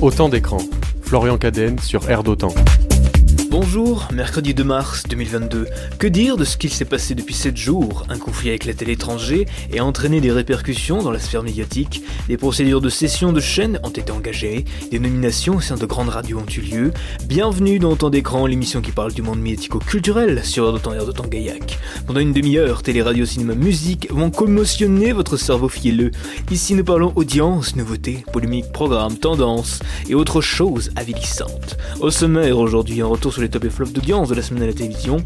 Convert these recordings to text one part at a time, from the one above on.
Autant d'écran. Florian Cadenne sur Air d'Autant. Bonjour, mercredi 2 mars 2022. Que dire de ce qu'il s'est passé depuis 7 jours? Un conflit avec la télé étranger et a entraîné des répercussions dans la sphère médiatique. Des procédures de cession de chaînes ont été engagées. Des nominations au sein de grandes radios ont eu lieu. Bienvenue dans Temps d'écran, l'émission qui parle du monde médiatico-culturel sur Air d'Autant Air d'Autant Gaillac. Pendant une demi-heure, télé, radio, cinéma, musique vont commotionner votre cerveau fielleux. Ici, nous parlons audience, nouveautés, polémiques, programmes, tendances et autres choses avilissantes. Au sommaire aujourd'hui, un retour sur les top et flops d'audience de la semaine à la télévision,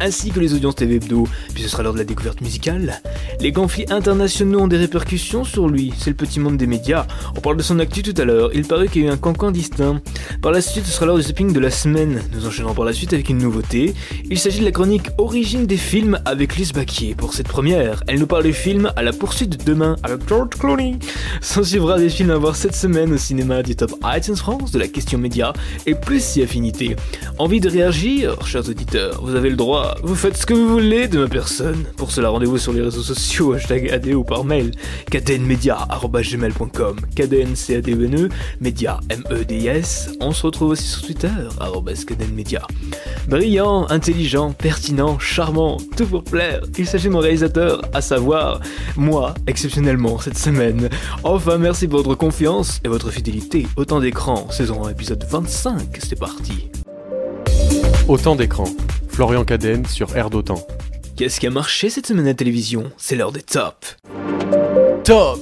ainsi que les audiences TV hebdo, puis ce sera l'heure de la découverte musicale. Les conflits internationaux ont des répercussions sur lui, c'est le petit monde des médias. On parle de son actu tout à l'heure, il paraît qu'il y a eu un cancan distinct. Par la suite, ce sera l'heure du zapping de la semaine. Nous enchaînerons par la suite avec une nouveauté. Il s'agit de la chronique Origine des films avec Lise Baquier. Pour cette première, elle nous parle des films à la poursuite de demain avec George Clooney. S'en suivra des films à voir cette semaine au cinéma du top iTunes France, de la question média et plus si affinité. Envie réagir, chers auditeurs, vous avez le droit, vous faites ce que vous voulez de ma personne. Pour cela, rendez-vous sur les réseaux sociaux, hashtag AD ou par mail, kdnmedia.gmail.com, kdncadene, média, M-E-D-I-S. On se retrouve aussi sur Twitter, kdnmedia. Brillant, intelligent, pertinent, charmant, tout pour plaire. Il s'agit de mon réalisateur, à savoir, moi, exceptionnellement, cette semaine. Enfin, merci pour votre confiance et votre fidélité. Autant d'écran, saison 1, épisode 25, c'est parti. Autant d'écran. Florian Cadenne sur Air d'Autant. Qu'est-ce qui a marché cette semaine à la télévision? C'est l'heure des tops. Top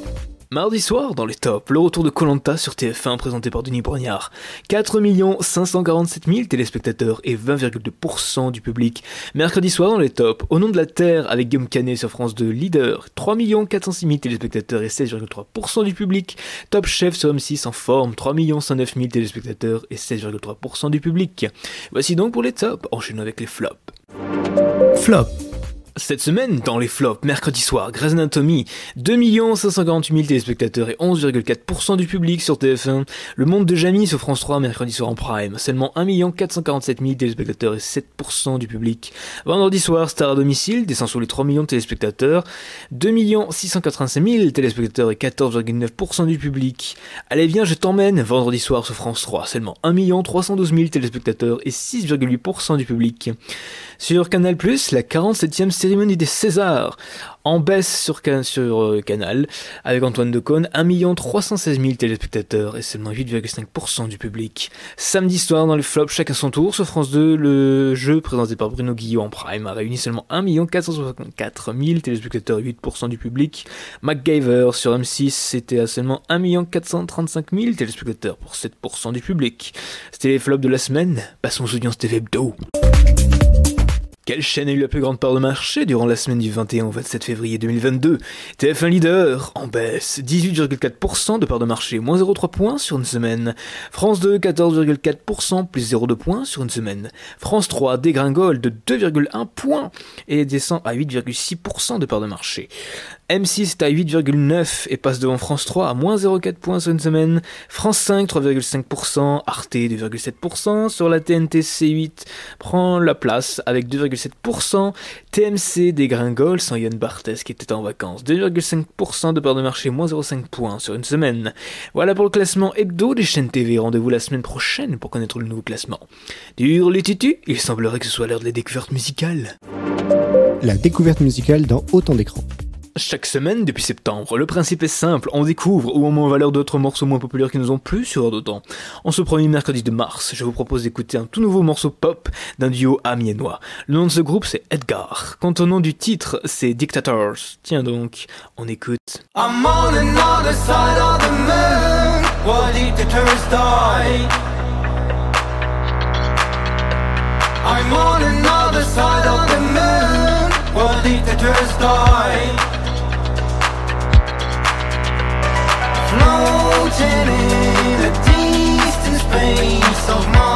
Mardi soir, dans les tops, le retour de Colanta sur TF1 présenté par Denis Brognard. 4 547 000 téléspectateurs et 20,2% du public. Mercredi soir, dans les tops, Au nom de la Terre avec Guillaume Canet sur France 2, leader. 3 406 000 téléspectateurs et 16,3% du public. Top Chef sur M6 en forme. 3 109 000 téléspectateurs et 16,3% du public. Voici donc pour les tops, enchaînons avec les flops. Flop cette semaine, dans les flops, mercredi soir, Grey's Anatomy, 2 548 000 téléspectateurs et 11,4% du public sur TF1. Le Monde de Jamie sur France 3, mercredi soir en prime, seulement 1 447 000 téléspectateurs et 7% du public. Vendredi soir, Star à domicile, descend sur les 3 millions de téléspectateurs, 2 685 000 téléspectateurs et 14,9% du public. Allez viens, je t'emmène, vendredi soir sur France 3, seulement 1 312 000 téléspectateurs et 6,8% du public. Sur Canal+, la 47e cérémonie des Césars, en baisse sur, sur euh, Canal, avec Antoine Decaune, 1 316 000 téléspectateurs et seulement 8,5% du public. Samedi soir, dans le flop, chacun son tour, sur France 2, le jeu présenté par Bruno Guillot en prime a réuni seulement 1 464 000 téléspectateurs et 8% du public. MacGyver sur M6, c'était à seulement 1 435 000 téléspectateurs pour 7% du public. C'était les flops de la semaine, passons aux audiences TV Hebdo. Quelle chaîne a eu la plus grande part de marché durant la semaine du 21 au 27 février 2022 TF1 leader, en baisse, 18,4% de part de marché, moins 0,3 points sur une semaine. France 2, 14,4%, plus 0,2 points sur une semaine. France 3 dégringole de 2,1 points et descend à 8,6% de part de marché. M6 est à 8,9 et passe devant France 3 à moins 0,4 points sur une semaine. France 5, 3,5%. Arte, 2,7%. Sur la TNT, C8 prend la place avec 2,7%. TMC dégringole sans Yann Barthès qui était en vacances. 2,5% de part de marché, moins 0,5 points sur une semaine. Voilà pour le classement hebdo des chaînes TV. Rendez-vous la semaine prochaine pour connaître le nouveau classement. Dur les tutus, il semblerait que ce soit l'heure de la découverte musicale. La découverte musicale dans autant d'écrans. Chaque semaine depuis septembre, le principe est simple, on découvre ou on met en valeur d'autres morceaux moins populaires qui nous ont plu sur d'autant. En ce premier mercredi de mars, je vous propose d'écouter un tout nouveau morceau pop d'un duo amiénois. Le nom de ce groupe c'est Edgar. Quant au nom du titre, c'est Dictators. Tiens donc, on écoute. I'm on another side of the moon, while dictators die? I'm on another side of the moon, while dictators die? Floating in a distant space of mind.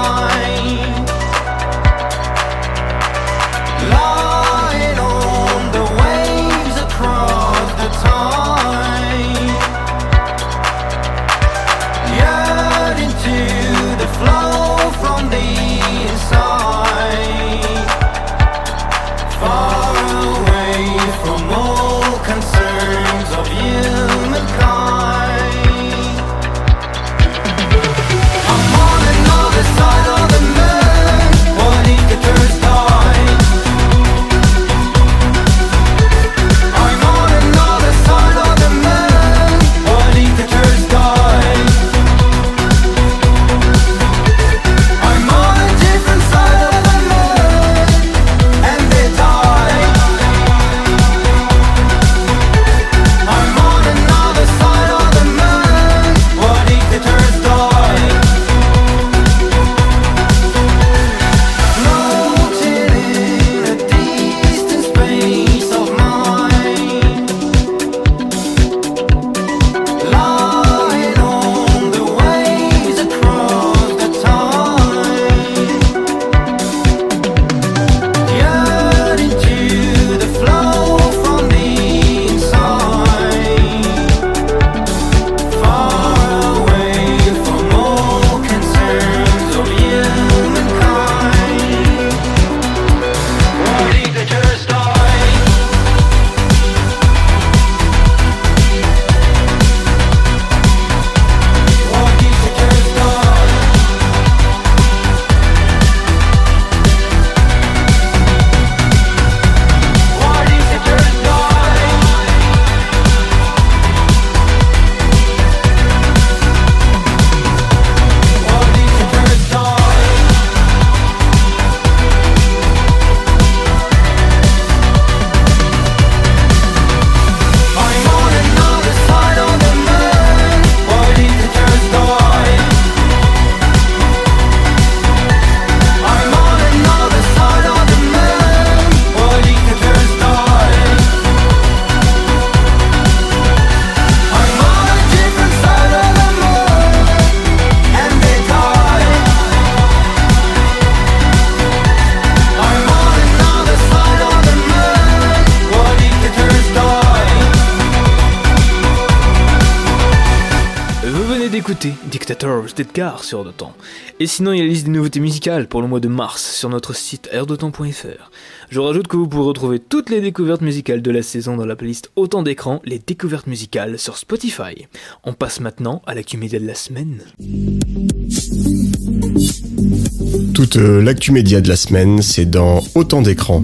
Dictators d'Edgar sur de temps. Et sinon, il y a la liste des nouveautés musicales pour le mois de mars sur notre site airdetemps.fr. Je rajoute que vous pourrez retrouver toutes les découvertes musicales de la saison dans la playlist Autant d'écran, les découvertes musicales sur Spotify. On passe maintenant à l'actu média de la semaine. Toute euh, l'actu média de la semaine, c'est dans Autant d'écran.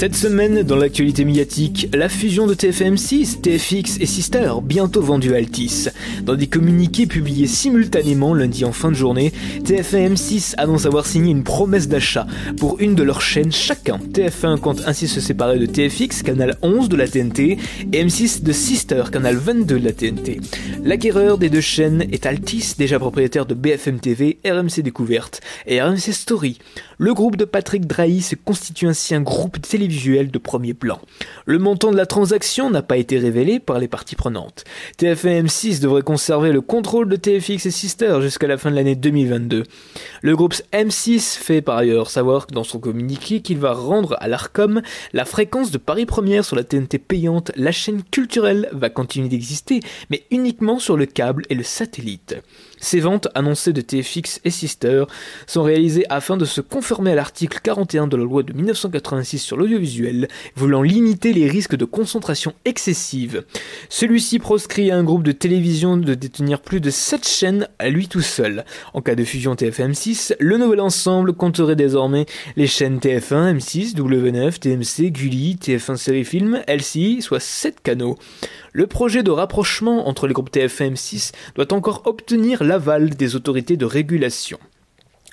Cette semaine, dans l'actualité médiatique, la fusion de TFM6, TFX et Sister, bientôt vendue à Altis. Dans des communiqués publiés simultanément lundi en fin de journée, TFM6 annonce avoir signé une promesse d'achat pour une de leurs chaînes chacun. TF1 compte ainsi se séparer de TFX, canal 11 de la TNT, et M6 de Sister, canal 22 de la TNT. L'acquéreur des deux chaînes est Altis, déjà propriétaire de BFM TV, RMC Découverte et RMC Story. Le groupe de Patrick Drahi se constitue ainsi un groupe télévisuel de premier plan. Le montant de la transaction n'a pas été révélé par les parties prenantes. TF1 M6 devrait conserver le contrôle de TFX et Sister jusqu'à la fin de l'année 2022. Le groupe M6 fait par ailleurs savoir dans son communiqué qu'il va rendre à l'ARCOM la fréquence de Paris Première sur la TNT payante. La chaîne culturelle va continuer d'exister, mais uniquement sur le câble et le satellite. Ces ventes annoncées de TFX et Sister sont réalisées afin de se conformer à l'article 41 de la loi de 1986 sur l'audiovisuel, voulant limiter les risques de concentration excessive. Celui-ci proscrit à un groupe de télévision de détenir plus de 7 chaînes à lui tout seul. En cas de fusion TFM6, le nouvel ensemble compterait désormais les chaînes TF1, M6, W9, TMC, Gulli, TF1 Série Film, LCI, soit 7 canaux. Le projet de rapprochement entre les groupes TF1 et M6 doit encore obtenir l'aval des autorités de régulation.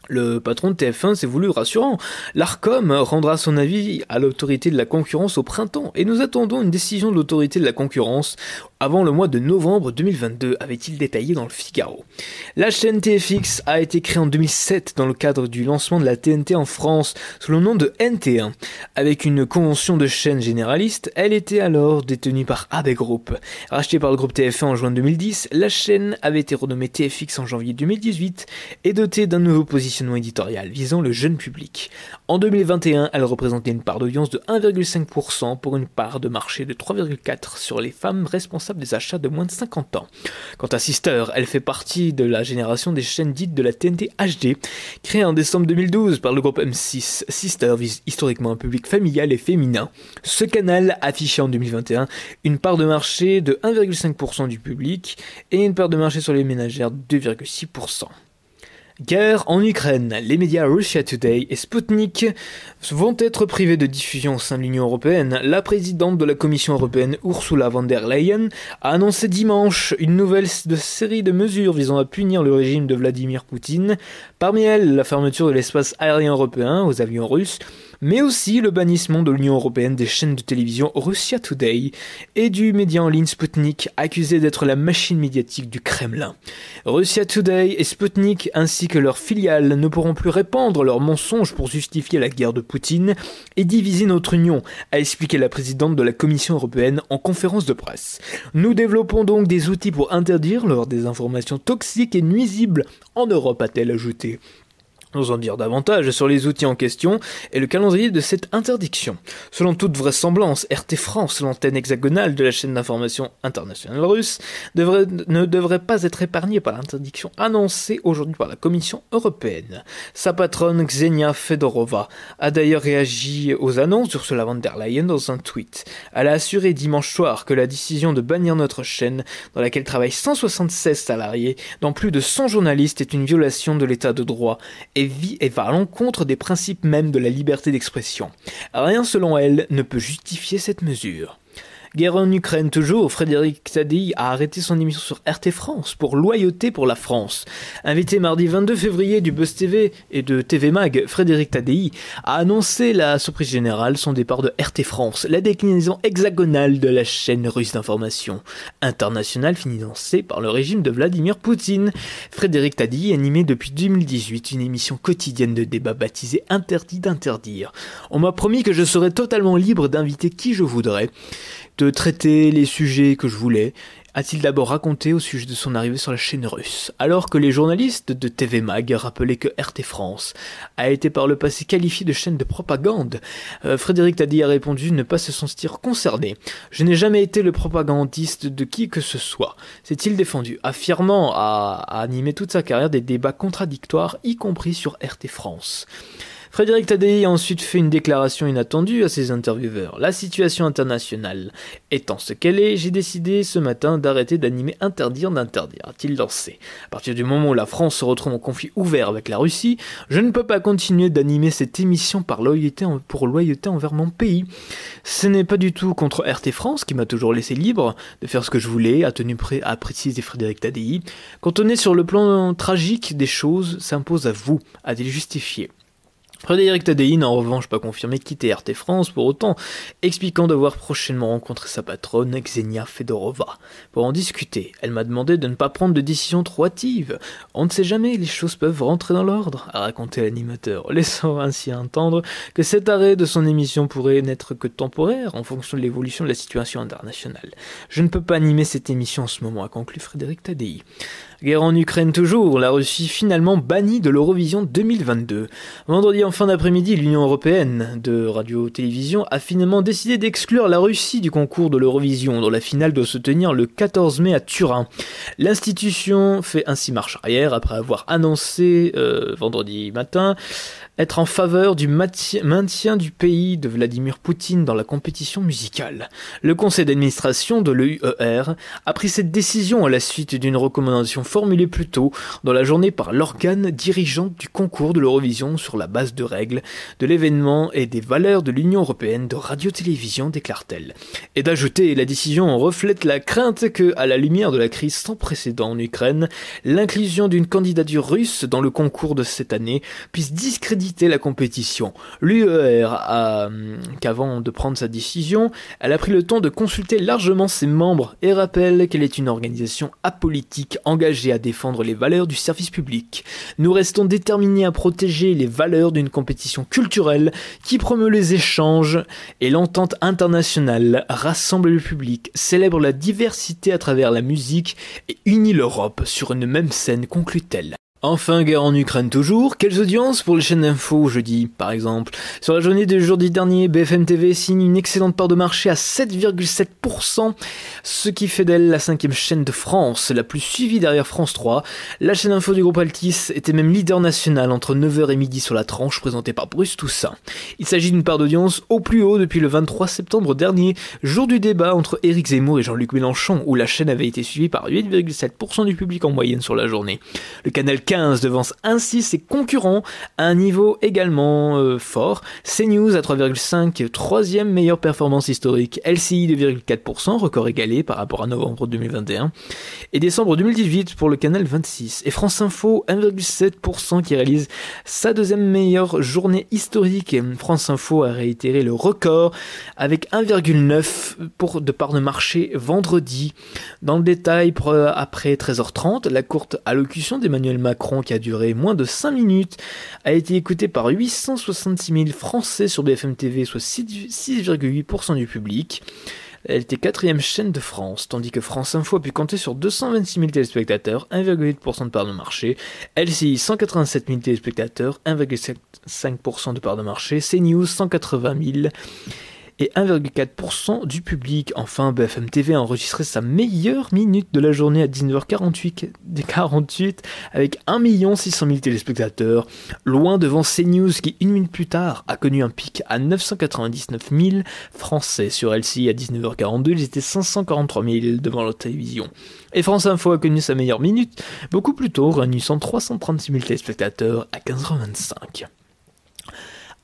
Le patron de TF1 s'est voulu rassurant. L'ARCOM rendra son avis à l'autorité de la concurrence au printemps et nous attendons une décision de l'autorité de la concurrence avant le mois de novembre 2022, avait-il détaillé dans le Figaro. La chaîne TFX a été créée en 2007 dans le cadre du lancement de la TNT en France sous le nom de NT1. Avec une convention de chaîne généraliste, elle était alors détenue par AB Group. Rachetée par le groupe TF1 en juin 2010, la chaîne avait été renommée TFX en janvier 2018 et dotée d'un nouveau positionnement éditorial visant le jeune public. En 2021, elle représentait une part d'audience de 1,5% pour une part de marché de 3,4% sur les femmes responsables des achats de moins de 50 ans. Quant à Sister, elle fait partie de la génération des chaînes dites de la TNT HD, créée en décembre 2012 par le groupe M6. Sister vise historiquement un public familial et féminin. Ce canal affichait en 2021 une part de marché de 1,5% du public et une part de marché sur les ménagères de 2,6%. Guerre en Ukraine. Les médias Russia Today et Sputnik vont être privés de diffusion au sein de l'Union européenne. La présidente de la Commission européenne, Ursula von der Leyen, a annoncé dimanche une nouvelle série de mesures visant à punir le régime de Vladimir Poutine. Parmi elles, la fermeture de l'espace aérien européen aux avions russes, mais aussi le bannissement de l'Union européenne des chaînes de télévision Russia Today et du média en ligne Sputnik, accusé d'être la machine médiatique du Kremlin. Russia Today et Sputnik ainsi que leurs filiales ne pourront plus répandre leurs mensonges pour justifier la guerre de Poutine et diviser notre Union, a expliqué la présidente de la Commission européenne en conférence de presse. Nous développons donc des outils pour interdire leurs des informations toxiques et nuisibles en Europe, a-t-elle ajouté. Nous en dire davantage sur les outils en question et le calendrier de cette interdiction. Selon toute vraisemblance, RT France, l'antenne hexagonale de la chaîne d'information internationale russe, ne devrait pas être épargnée par l'interdiction annoncée aujourd'hui par la Commission européenne. Sa patronne Xenia Fedorova a d'ailleurs réagi aux annonces d'Ursula von der Leyen dans un tweet. Elle a assuré dimanche soir que la décision de bannir notre chaîne, dans laquelle travaillent 176 salariés, dont plus de 100 journalistes, est une violation de l'état de droit et, vit, et va à l'encontre des principes même de la liberté d'expression. Rien selon elle ne peut justifier cette mesure. Guerre en Ukraine toujours, Frédéric Tadei a arrêté son émission sur RT France pour loyauté pour la France. Invité mardi 22 février du Buzz TV et de TV Mag, Frédéric Tadei a annoncé la surprise générale son départ de RT France, la déclinaison hexagonale de la chaîne russe d'information internationale financée par le régime de Vladimir Poutine. Frédéric Tadei animé depuis 2018 une émission quotidienne de débat baptisée Interdit d'interdire. On m'a promis que je serais totalement libre d'inviter qui je voudrais traiter les sujets que je voulais, a-t-il d'abord raconté au sujet de son arrivée sur la chaîne russe, alors que les journalistes de TV Mag rappelaient que RT France a été par le passé qualifié de chaîne de propagande. Euh, Frédéric Taddy a répondu ne pas se sentir concerné. Je n'ai jamais été le propagandiste de qui que ce soit, s'est-il défendu, affirmant à, à animer toute sa carrière des débats contradictoires, y compris sur RT France. Frédéric Tadei a ensuite fait une déclaration inattendue à ses intervieweurs. La situation internationale étant ce qu'elle est, j'ai décidé ce matin d'arrêter d'animer interdire d'interdire, a-t-il lancé. À partir du moment où la France se retrouve en conflit ouvert avec la Russie, je ne peux pas continuer d'animer cette émission par loyauté pour loyauté envers mon pays. Ce n'est pas du tout contre RT France qui m'a toujours laissé libre de faire ce que je voulais, a tenu prêt à préciser Frédéric Tadei. Quand on est sur le plan tragique des choses, s'impose à vous, a-t-il justifié. Frédéric Tadei n'a en revanche pas confirmé quitter RT France pour autant, expliquant devoir prochainement rencontrer sa patronne Xenia Fedorova. Pour en discuter, elle m'a demandé de ne pas prendre de décision trop hâtive. On ne sait jamais, les choses peuvent rentrer dans l'ordre, a raconté l'animateur, laissant ainsi entendre que cet arrêt de son émission pourrait n'être que temporaire en fonction de l'évolution de la situation internationale. Je ne peux pas animer cette émission en ce moment, a conclu Frédéric Tadei. Guerre en Ukraine toujours, la Russie finalement bannie de l'Eurovision 2022. Vendredi en fin d'après-midi, l'Union européenne de radio-télévision a finalement décidé d'exclure la Russie du concours de l'Eurovision, dont la finale doit se tenir le 14 mai à Turin. L'institution fait ainsi marche arrière après avoir annoncé euh, vendredi matin être en faveur du maintien du pays de Vladimir Poutine dans la compétition musicale. Le conseil d'administration de l'EUER a pris cette décision à la suite d'une recommandation formulée plus tôt dans la journée par l'organe dirigeant du concours de l'Eurovision sur la base de règles de l'événement et des valeurs de l'Union européenne de radio-télévision, déclare-t-elle. Et d'ajouter, la décision reflète la crainte que, à la lumière de la crise sans précédent en Ukraine, l'inclusion d'une candidature russe dans le concours de cette année puisse discréditer la compétition. L'UER a, qu'avant de prendre sa décision, elle a pris le temps de consulter largement ses membres et rappelle qu'elle est une organisation apolitique engagée à défendre les valeurs du service public. Nous restons déterminés à protéger les valeurs d'une compétition culturelle qui promeut les échanges et l'entente internationale, rassemble le public, célèbre la diversité à travers la musique et unit l'Europe sur une même scène, conclut-elle. Enfin, guerre en Ukraine toujours. Quelles audiences pour les chaînes d'infos jeudi, par exemple? Sur la journée de jeudi dernier, BFM TV signe une excellente part de marché à 7,7%, ce qui fait d'elle la cinquième chaîne de France, la plus suivie derrière France 3. La chaîne info du groupe Altis était même leader national entre 9h et midi sur la tranche présentée par Bruce Toussaint. Il s'agit d'une part d'audience au plus haut depuis le 23 septembre dernier, jour du débat entre Éric Zemmour et Jean-Luc Mélenchon, où la chaîne avait été suivie par 8,7% du public en moyenne sur la journée. Le canal 15 devance ainsi ses concurrents à un niveau également euh, fort. CNews à 3,5, troisième meilleure performance historique. LCI 2,4%, record égalé par rapport à novembre 2021. Et décembre 2018 pour le canal 26. Et France Info 1,7% qui réalise sa deuxième meilleure journée historique. France Info a réitéré le record avec 1,9 pour de part de marché vendredi. Dans le détail, après 13h30, la courte allocution d'Emmanuel Macron qui a duré moins de 5 minutes, a été écouté par 866 000 Français sur BFM TV, soit 6,8% du public. Elle était quatrième chaîne de France, tandis que France Info a pu compter sur 226 000 téléspectateurs, 1,8% de part de marché, LCI 187 000 téléspectateurs, 1,5% de part de marché, CNews 180 000 et 1,4% du public. Enfin, BFM TV a enregistré sa meilleure minute de la journée à 19h48 48 avec 1 600 000 téléspectateurs, loin devant CNews qui, une minute plus tard, a connu un pic à 999 000 Français. Sur LCI à 19h42, ils étaient 543 000 devant la télévision. Et France Info a connu sa meilleure minute beaucoup plus tôt, réunissant 336 000 téléspectateurs à 15h25.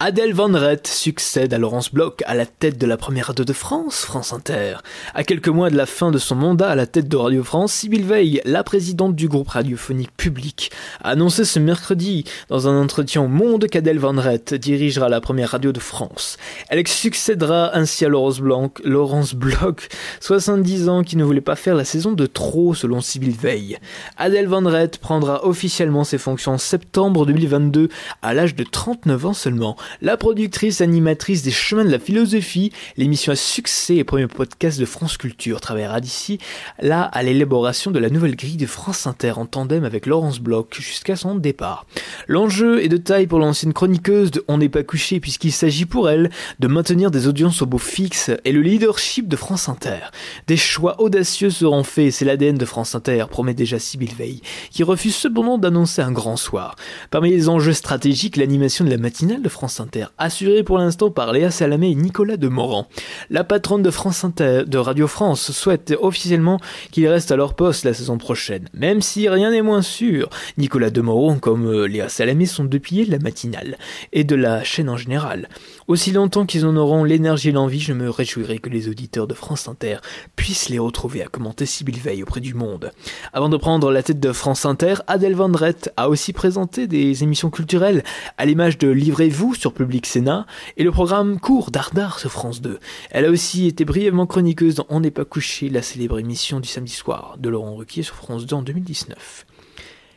Adèle Van Rett succède à Laurence Bloch à la tête de la première radio de France, France Inter. À quelques mois de la fin de son mandat à la tête de Radio France, Sybille Veil, la présidente du groupe radiophonique public, a annoncé ce mercredi dans un entretien au Monde qu'Adèle Van Rett dirigera la première radio de France. Elle succédera ainsi à Laurence, Blanc, Laurence Bloch, 70 ans, qui ne voulait pas faire la saison de trop selon Sybille Veil. Adèle Van Rett prendra officiellement ses fonctions en septembre 2022 à l'âge de 39 ans seulement. La productrice animatrice des chemins de la philosophie, l'émission à succès et premier podcast de France Culture travaillera d'ici là à l'élaboration de la nouvelle grille de France Inter en tandem avec Laurence Bloch jusqu'à son départ. L'enjeu est de taille pour l'ancienne chroniqueuse de On n'est pas couché puisqu'il s'agit pour elle de maintenir des audiences au beau fixe et le leadership de France Inter. Des choix audacieux seront faits, c'est l'ADN de France Inter, promet déjà Sybille Veil, qui refuse cependant d'annoncer un grand soir. Parmi les enjeux stratégiques, l'animation de la matinale de France Inter, assurée pour l'instant par Léa Salamé et Nicolas Demorand. La patronne de France Inter, de Radio France, souhaite officiellement qu'il reste à leur poste la saison prochaine, même si rien n'est moins sûr. Nicolas Demorand comme euh, Léa Salamé sont deux piliers de la matinale et de la chaîne en général. Aussi longtemps qu'ils en auront l'énergie et l'envie, je me réjouirai que les auditeurs de France Inter puissent les retrouver à commenter Sibyl Veil auprès du monde. Avant de prendre la tête de France Inter, Adèle Vendrette a aussi présenté des émissions culturelles à l'image de Livrez-vous Public Sénat et le programme Cours d'Ardard sur France 2. Elle a aussi été brièvement chroniqueuse dans On n'est pas couché, la célèbre émission du samedi soir de Laurent Ruquier sur France 2 en 2019.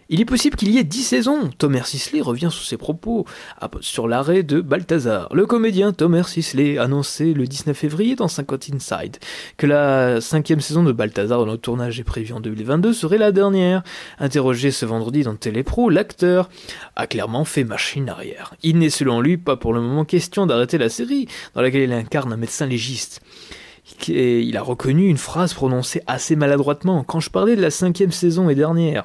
Il est possible qu'il y ait dix saisons. Thomas Sisley revient sur ses propos sur l'arrêt de Balthazar. Le comédien Thomas Sisley annoncé le 19 février dans 50 Inside que la cinquième saison de Balthazar dont le tournage est prévu en 2022 serait la dernière. Interrogé ce vendredi dans Télépro, l'acteur a clairement fait machine arrière. Il n'est selon lui pas pour le moment question d'arrêter la série dans laquelle il incarne un médecin légiste. il a reconnu une phrase prononcée assez maladroitement quand je parlais de la cinquième saison et dernière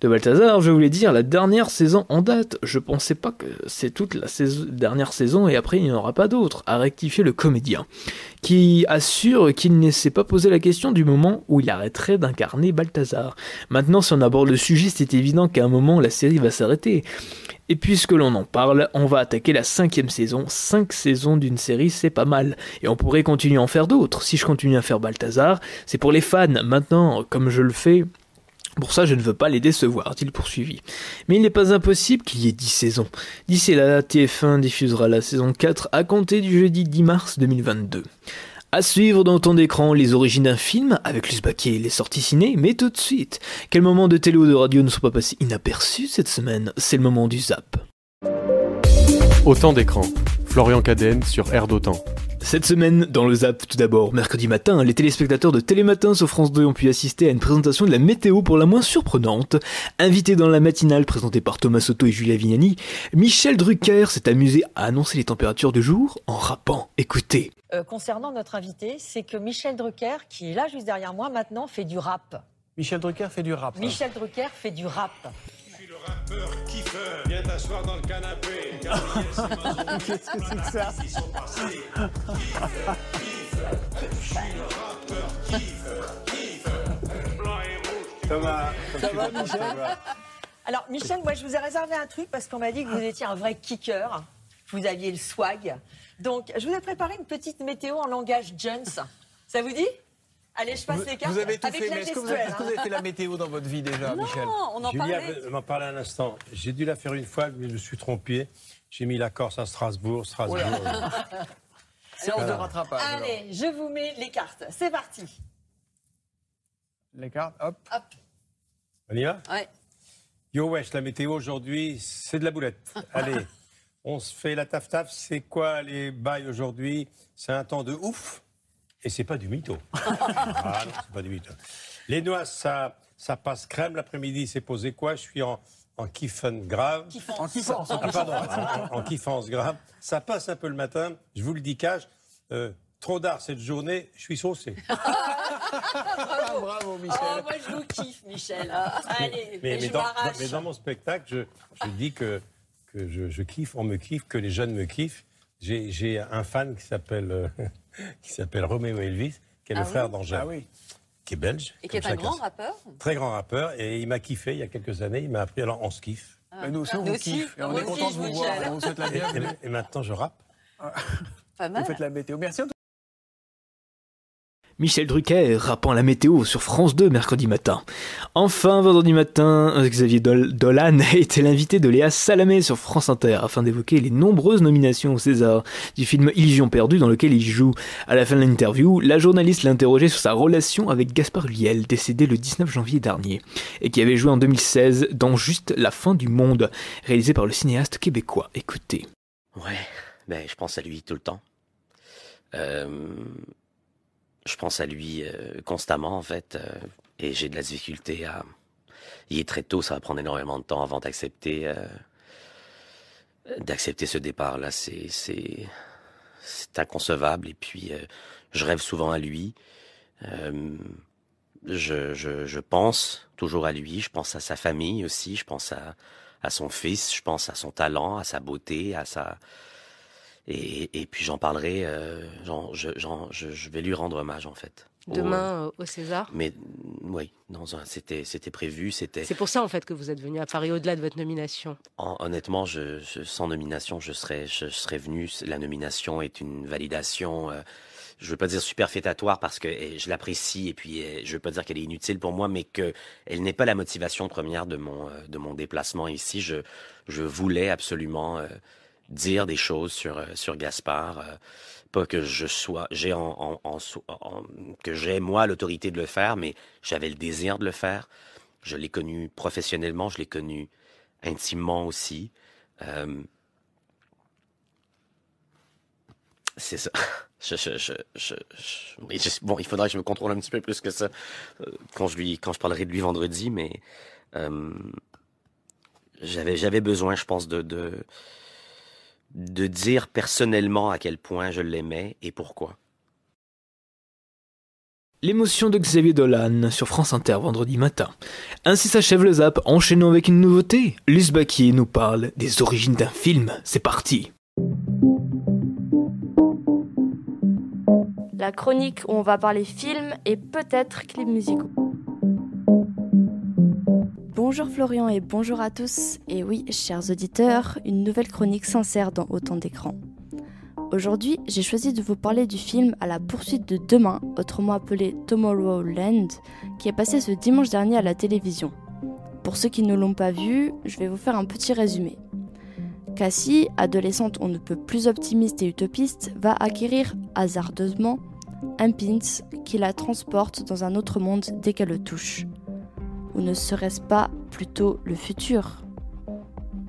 de Balthazar, je voulais dire la dernière saison en date. Je pensais pas que c'est toute la dernière saison et après il n'y en aura pas d'autre, a rectifié le comédien, qui assure qu'il ne s'est pas posé la question du moment où il arrêterait d'incarner Balthazar. Maintenant, si on aborde le sujet, c'est évident qu'à un moment la série va s'arrêter. Et puisque l'on en parle, on va attaquer la cinquième saison. Cinq saisons d'une série, c'est pas mal. Et on pourrait continuer à en faire d'autres. Si je continue à faire Balthazar, c'est pour les fans. Maintenant, comme je le fais, pour ça, je ne veux pas les décevoir, dit-il poursuivi. Mais il n'est pas impossible qu'il y ait 10 saisons. D'ici là, TF1 diffusera la saison 4 à compter du jeudi 10 mars 2022. À suivre dans ton écran les origines d'un film avec Baquet et les sorties ciné, mais tout de suite, quel moment de télé ou de radio ne sont pas passés inaperçus cette semaine? C'est le moment du zap. Autant d'écran. Florian Cadenne sur Air d'Autant. Cette semaine, dans le Zap, tout d'abord, mercredi matin, les téléspectateurs de Télématin sur France 2 ont pu assister à une présentation de la météo pour la moins surprenante. Invité dans la matinale présentée par Thomas Soto et Julia Vignani, Michel Drucker s'est amusé à annoncer les températures du jour en rappant. Écoutez. Euh, concernant notre invité, c'est que Michel Drucker, qui est là juste derrière moi maintenant, fait du rap. Michel Drucker fait du rap. Hein. Michel Drucker fait du rap rappeur kiffeur, viens t'asseoir dans le canapé. Qu'est-ce que c'est que ça Ils sont passés. Je suis le rappeur kiffeur, kiffeur. Blanc et rouge. Thomas, ça va, Michel Alors, Michel, moi, je vous ai réservé un truc parce qu'on m'a dit que vous étiez un vrai kicker. Vous aviez le swag. Donc, je vous ai préparé une petite météo en langage Jones. Ça vous dit? Allez, je passe les cartes. Vous avez tout fait, mais est-ce que, vous avez, fait la météo dans votre vie déjà, non, Michel on en parlait. m'en parlait un instant. J'ai dû la faire une fois, mais je me suis trompé. J'ai mis la Corse à Strasbourg, Strasbourg. Séance de rattrapage. Allez, je vous mets les cartes. C'est parti. Les cartes, hop. Hop. On y va Ouais. Yo wesh, la météo aujourd'hui, c'est de la boulette. Allez, on se fait la taf-taf. C'est quoi les bails aujourd'hui? C'est un temps de ouf et c'est pas du mytho. ah non, c'est pas du mytho. Les noix, ça, ça passe crème. L'après-midi, c'est posé quoi? Je suis en, en kiffen grave. En kiffance. Ah, pardon, en, kiffance grave. Ça passe un peu le matin. Je vous le dis cache. Euh, trop d'art cette journée, je suis saucé. bravo. bravo. Michel. Oh, moi, je vous kiffe, Michel. Allez, mais, je mais, dans, mais, dans, mon spectacle, je, je dis que, que je, je, kiffe, on me kiffe, que les jeunes me kiffent. J'ai un fan qui s'appelle euh, qui s'appelle Roméo Elvis, qui est le ah frère d'Angèle. Ah oui. Qui est belge. Et qui est un grand rappeur Très grand rappeur. Et il m'a kiffé il y a quelques années. Il m'a appris, alors on se kiffe. Ah. nous aussi, on vous kiffe. Et on, est content de vous voir. On vous souhaite la bienvenue. Et, et, maintenant, je rappe. Pas mal. Vous faites la météo. Merci. Michel Drucker rappant la météo sur France 2 mercredi matin. Enfin, vendredi matin, Xavier Dolan était l'invité de Léa Salamé sur France Inter afin d'évoquer les nombreuses nominations au César du film Illusion perdue dans lequel il joue. À la fin de l'interview, la journaliste l'interrogeait sur sa relation avec Gaspard Liel, décédé le 19 janvier dernier, et qui avait joué en 2016 dans Juste la fin du monde, réalisé par le cinéaste québécois. Écoutez. Ouais, ben, je pense à lui tout le temps. Euh, je pense à lui euh, constamment, en fait, euh, et j'ai de la difficulté à. Il est très tôt, ça va prendre énormément de temps avant d'accepter euh, d'accepter ce départ-là. C'est c'est c'est inconcevable. Et puis, je rêve souvent à lui. Je, je, je pense toujours à lui. Je pense à sa famille aussi. Je pense à à son fils. Je pense à son talent, à sa beauté, à sa et, et puis j'en parlerai, euh, je, j'en- je, je vais lui rendre hommage en fait. Demain euh, au César? mais mm, oui, c'était, c'était prévu, c'était. C'est pour ça en fait que vous êtes venu à Paris au-delà de votre nomination. hon- Honnêtement, je, je- sans nomination, je serais, je, serais venu. La nomination est une validation. euh, je veux pas dire superfétatoire parce que je l'apprécie et puis eh, je veux pas dire qu'elle est inutile pour moi, mais que elle n'est pas la motivation première de mon, euh, de mon déplacement ici. Je, je voulais absolument euh, dire des choses sur, euh, sur Gaspard. euh, pas que je sois, j'ai en, en- en que j'ai moi l'autorité de le faire, mais j'avais le désir de le faire. Je l'ai connu professionnellement, je l'ai connu intimement aussi. Euh, c'est ça. Bon, il faudra que je me contrôle un petit peu plus que ça quand je lui, quand je parlerai de lui vendredi, mais j'avais, j'avais besoin, je pense, de, de, de dire personnellement à quel point je l'aimais et pourquoi. L'émotion de Xavier Dolan sur France Inter vendredi matin. Ainsi s'achève le zap, enchaînons avec une nouveauté. Luce Baquier nous parle des origines d'un film. C'est parti. La chronique où on va parler film et peut-être clips musicaux. Bonjour Florian et bonjour à tous. Et oui, chers auditeurs, une nouvelle chronique sincère dans autant d'écrans. Aujourd'hui, j'ai choisi de vous parler du film À la poursuite de demain, autrement appelé Tomorrowland, qui est passé ce dimanche dernier à la télévision. Pour ceux qui ne l'ont pas vu, je vais vous faire un petit résumé. Cassie, adolescente on ne peut plus optimiste et utopiste, va acquérir hasardeusement un pins qui la transporte dans un autre monde dès qu'elle le touche. Ou ne serait-ce pas plutôt le futur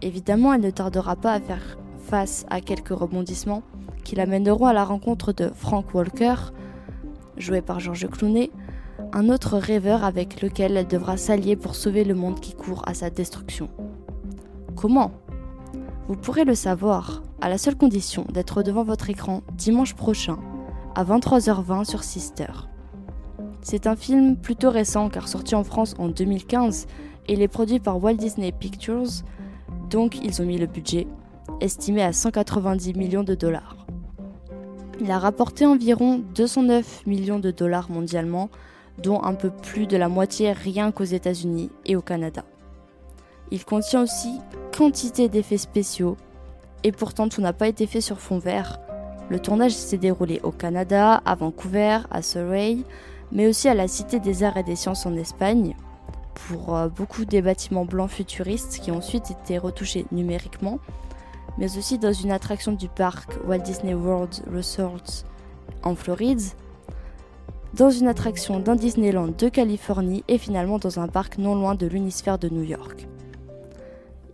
Évidemment, elle ne tardera pas à faire face à quelques rebondissements qui l'amèneront à la rencontre de Frank Walker, joué par George Clooney, un autre rêveur avec lequel elle devra s'allier pour sauver le monde qui court à sa destruction. Comment? Vous pourrez le savoir à la seule condition d'être devant votre écran dimanche prochain à 23h20 sur Sister. C'est un film plutôt récent car sorti en France en 2015 et il est produit par Walt Disney Pictures, donc ils ont mis le budget, estimé à 190 millions de dollars. Il a rapporté environ 209 millions de dollars mondialement, dont un peu plus de la moitié rien qu'aux États-Unis et au Canada. Il contient aussi quantité d'effets spéciaux, et pourtant tout n'a pas été fait sur fond vert. Le tournage s'est déroulé au Canada, à Vancouver, à Surrey, mais aussi à la Cité des Arts et des Sciences en Espagne, pour euh, beaucoup des bâtiments blancs futuristes qui ont ensuite été retouchés numériquement, mais aussi dans une attraction du parc Walt Disney World Resort en Floride, dans une attraction d'un Disneyland de Californie et finalement dans un parc non loin de l'unisphère de New York.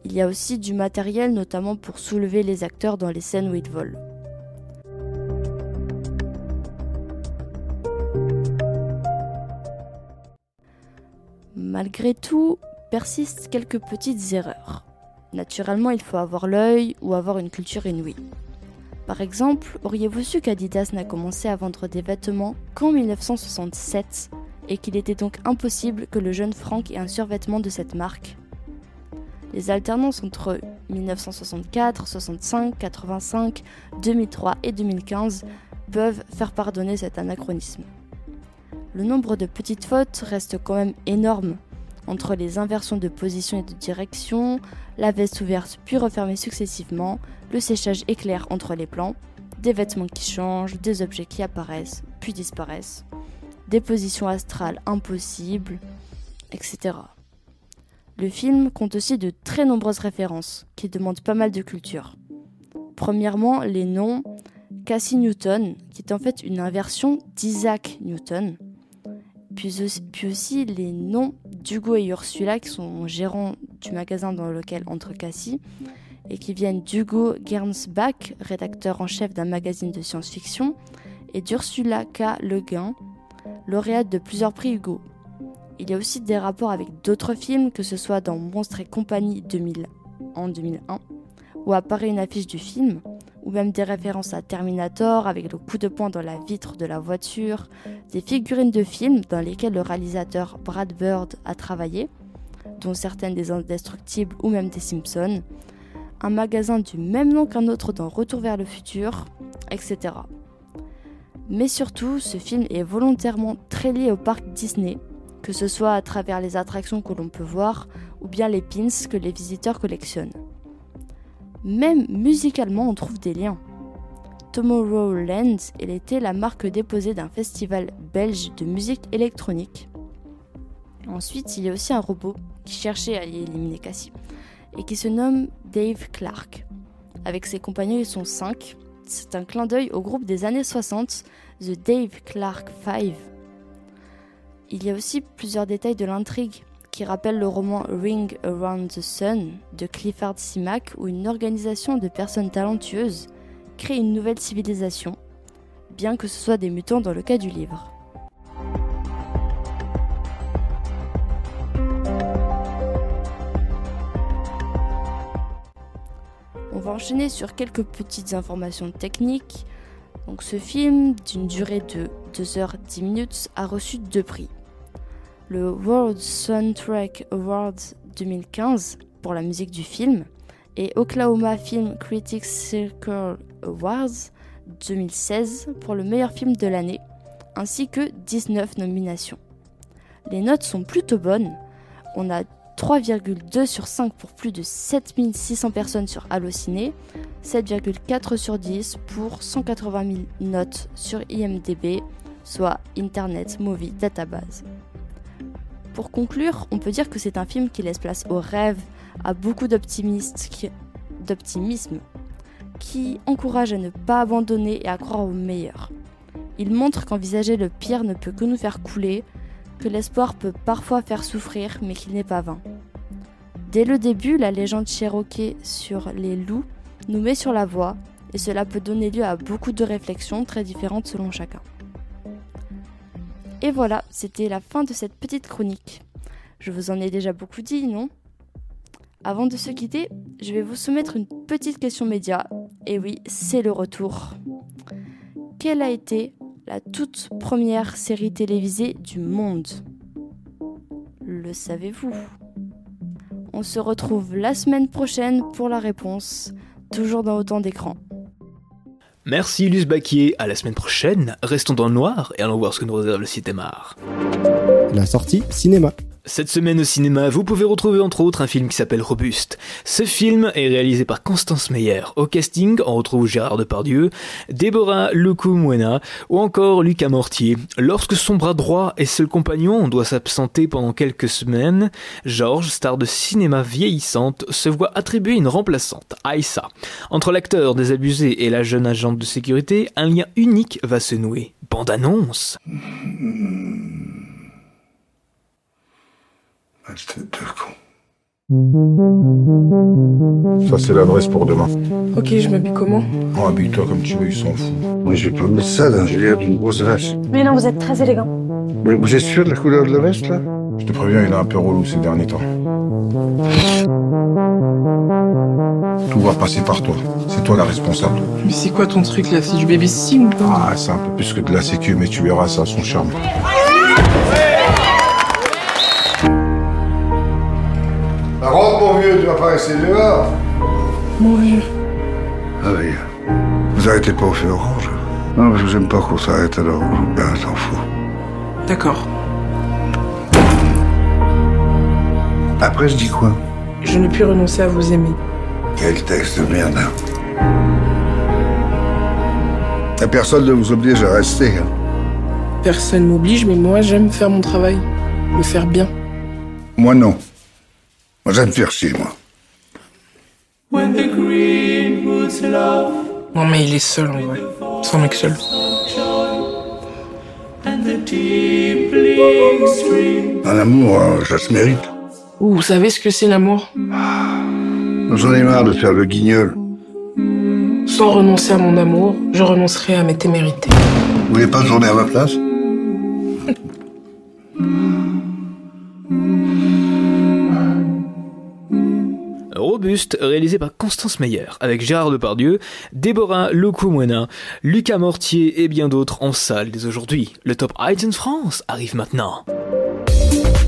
Il y a aussi du matériel notamment pour soulever les acteurs dans les scènes où ils volent. Malgré tout, persistent quelques petites erreurs. Naturellement, il faut avoir l'œil ou avoir une culture inouïe. Par exemple, auriez-vous su qu'Adidas n'a commencé à vendre des vêtements qu'en 1967 et qu'il était donc impossible que le jeune Frank ait un survêtement de cette marque? Les alternances entre 1964, 65, 85, 2003 et 2015 peuvent faire pardonner cet anachronisme. Le nombre de petites fautes reste quand même énorme entre les inversions de position et de direction, la veste ouverte puis refermée successivement, le séchage éclair entre les plans, des vêtements qui changent, des objets qui apparaissent puis disparaissent, des positions astrales impossibles, etc. Le film compte aussi de très nombreuses références qui demandent pas mal de culture. Premièrement, les noms Cassie Newton, qui est en fait une inversion d'Isaac Newton, puis aussi, les noms d'Hugo et Ursula, qui sont gérants du magasin dans lequel entre Cassie, et qui viennent d'Hugo Gernsback, rédacteur en chef d'un magazine de science-fiction, et d'Ursula K. Le Guin, lauréate de plusieurs prix Hugo. Il y a aussi des rapports avec d'autres films, que ce soit dans Monstres et compagnie 2000, en 2001, où apparaît une affiche du film, ou même des références à Terminator avec le coup de poing dans la vitre de la voiture, des figurines de films dans lesquelles le réalisateur Brad Bird a travaillé, dont certaines des Indestructibles ou même des Simpsons, un magasin du même nom qu'un autre dans Retour vers le futur, etc. Mais surtout, ce film est volontairement très lié au parc Disney, que ce soit à travers les attractions que l'on peut voir ou bien les pins que les visiteurs collectionnent. Même musicalement, on trouve des liens. Tomorrowland était la marque déposée d'un festival belge de musique électronique. Ensuite, il y a aussi un robot qui cherchait à y éliminer Cassie et qui se nomme Dave Clark. Avec ses compagnons, ils sont 5. C'est un clin d'œil au groupe des années 60, The Dave Clark Five. Il y a aussi plusieurs détails de l'intrigue qui rappellent le roman Ring Around the Sun de Clifford Simak où une organisation de personnes talentueuses crée une nouvelle civilisation, bien que ce soit des mutants dans le cas du livre. On va enchaîner sur quelques petites informations techniques. Donc ce film, d'une durée de 2h10 minutes, a reçu deux prix. Le World Soundtrack Award 2015 pour la musique du film et Oklahoma Film Critics Circle Awards 2016 pour le meilleur film de l'année, ainsi que 19 nominations. Les notes sont plutôt bonnes. On a 3,2 sur 5 pour plus de 7600 personnes sur Allociné, 7,4 sur 10 pour 180 000 notes sur IMDB, soit Internet Movie Database. Pour conclure, on peut dire que c'est un film qui laisse place au rêve, à beaucoup d'optimisme, qui encourage à ne pas abandonner et à croire au meilleur. Il montre qu'envisager le pire ne peut que nous faire couler, que l'espoir peut parfois faire souffrir, mais qu'il n'est pas vain. Dès le début, la légende Cherokee sur les loups nous met sur la voie, et cela peut donner lieu à beaucoup de réflexions très différentes selon chacun. Et voilà, c'était la fin de cette petite chronique. Je vous en ai déjà beaucoup dit, non? Avant de se quitter, je vais vous soumettre une petite question média. Et oui, c'est le retour. Quelle a été la toute première série télévisée du monde? Le savez-vous? On se retrouve la semaine prochaine pour la réponse, toujours dans autant d'écrans. Merci Luce Baquier, à la semaine prochaine. Restons dans le noir et allons voir ce que nous réserve le cinéma. La sortie cinéma. Cette semaine au cinéma, vous pouvez retrouver entre autres un film qui s'appelle Robuste. Ce film est réalisé par Constance Meyer. Au casting, on retrouve Gérard Depardieu, Déborah Lecumwena ou encore Lucas Mortier. Lorsque son bras droit et seul compagnon doit s'absenter pendant quelques semaines, Georges, star de cinéma vieillissante, se voit attribuer une remplaçante, Aïssa. Entre l'acteur désabusé et la jeune agente de sécurité, un lien unique va se nouer. Bande annonce. Ça, c'est l'adresse pour demain. Ok, je m'habille comment? Bon, habille-toi comme tu veux, ils s'en foutent. Moi, je vais pas mettre ça, là. J'ai l'air d'une grosse vache. Mais non, vous êtes très élégant. Mais vous êtes sûr de la couleur de la veste, là? Je te préviens, il est un peu relou ces derniers temps. Tout va passer par toi. C'est toi la responsable. Mais c'est quoi ton truc, là? C'est du babysitting ou pas Ah, c'est un peu plus que de la sécu, mais tu verras, ça a son charme. Bah, rentre, mon vieux, tu vas pas rester dehors. Mon vieux. Ah oui. Vous arrêtez pas au feu orange Non, parce que j'aime pas qu'on s'arrête alors. Ben, t'en fous. D'accord. Après, je dis quoi? Je ne puis renoncer à vous aimer. Quel texte de merde. hein. La personne ne vous oblige à rester. hein. Personne m'oblige, mais moi j'aime faire mon travail. Le faire bien. Moi, non. Moi, j'aime faire chier, moi. Non, mais il est seul en vrai. C'est un mec seul. Un amour, hein, ça se mérite. Ouh, vous savez ce que c'est l'amour? J'en ai marre de faire le guignol. Sans renoncer à mon amour, je renoncerai à mes témérités. Vous voulez pas tourner à ma place? Réalisé par Constance Meyer, avec Gérard Depardieu, Déborah Loukoumouena, Lucas Mortier et bien d'autres en salle dès aujourd'hui. Le top iTunes France arrive maintenant.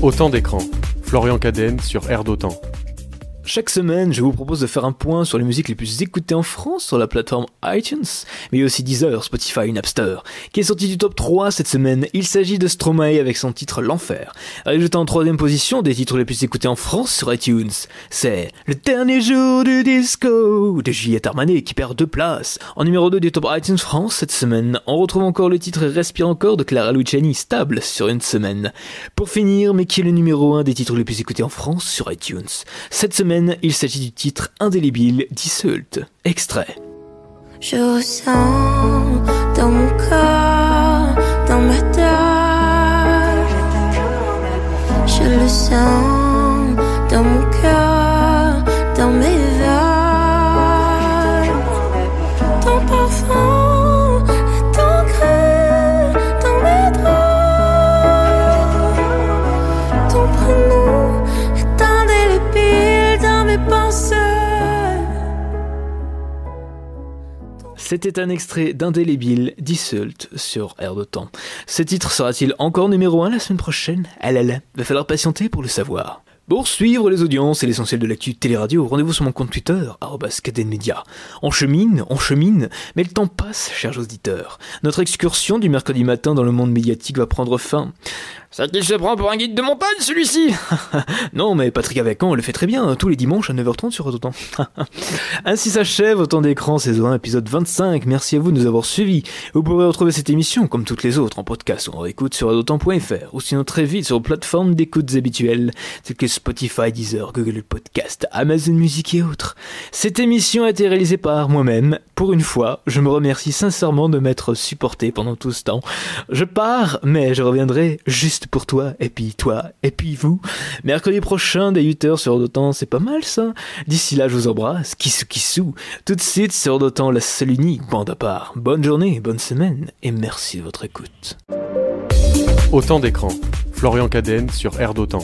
Autant d'écran. Florian Cadenne sur Air d'Otan. Chaque semaine, je vous propose de faire un point sur les musiques les plus écoutées en France sur la plateforme iTunes, mais aussi Deezer, Spotify Napster, qui est sorti du top 3 cette semaine. Il s'agit de Stromae avec son titre L'Enfer. Résultat en troisième position des titres les plus écoutés en France sur iTunes, c'est Le dernier jour du disco de Juliette Armanet qui perd deux places. En numéro 2 du top iTunes France cette semaine, on retrouve encore le titre Respire encore de Clara Luciani, stable sur une semaine. Pour finir, mais qui est le numéro 1 des titres les plus écoutés en France sur iTunes? Cette semaine, il s'agit du titre indélébile d'Issault. Extrait. Je ressens dans mon corps, dans ma tête. Je le sens C'était un extrait d'Indélébile d'Issault sur Air de Temps. Ce titre sera-t-il encore numéro 1 la semaine prochaine? Ah là là, va falloir patienter pour le savoir. Pour suivre les audiences et l'essentiel de l'actu téléradio, rendez-vous sur mon compte Twitter, @cadenmedia. On chemine, on chemine, mais le temps passe, chers auditeurs. Notre excursion du mercredi matin dans le monde médiatique va prendre fin. C'est qu'il se prend pour un guide de montagne, celui-ci Non, mais Patrick Avacan le fait très bien, tous les dimanches à 9h30 sur Autant. Ainsi s'achève Autant d'écran saison 1, épisode 25. Merci à vous de nous avoir suivis. Vous pourrez retrouver cette émission, comme toutes les autres, en podcast ou en écoute sur autant.fr, ou sinon très vite sur vos plateformes d'écoutes habituelles, telles que Spotify, Deezer, Google Podcast, Amazon Music et autres. Cette émission a été réalisée par moi-même. Pour une fois, je me remercie sincèrement de m'être supporté pendant tout ce temps. Je pars, mais je reviendrai juste pour toi, et puis toi, et puis vous. Mercredi prochain, dès 8h sur Autant, c'est pas mal ça. D'ici là, je vous embrasse, kissou kissou. Tout de suite sur Autant, la seule unique bande à part. Bonne journée, bonne semaine, et merci de votre écoute. Autant d'écran. Florian Cadenne sur Air d'Otan.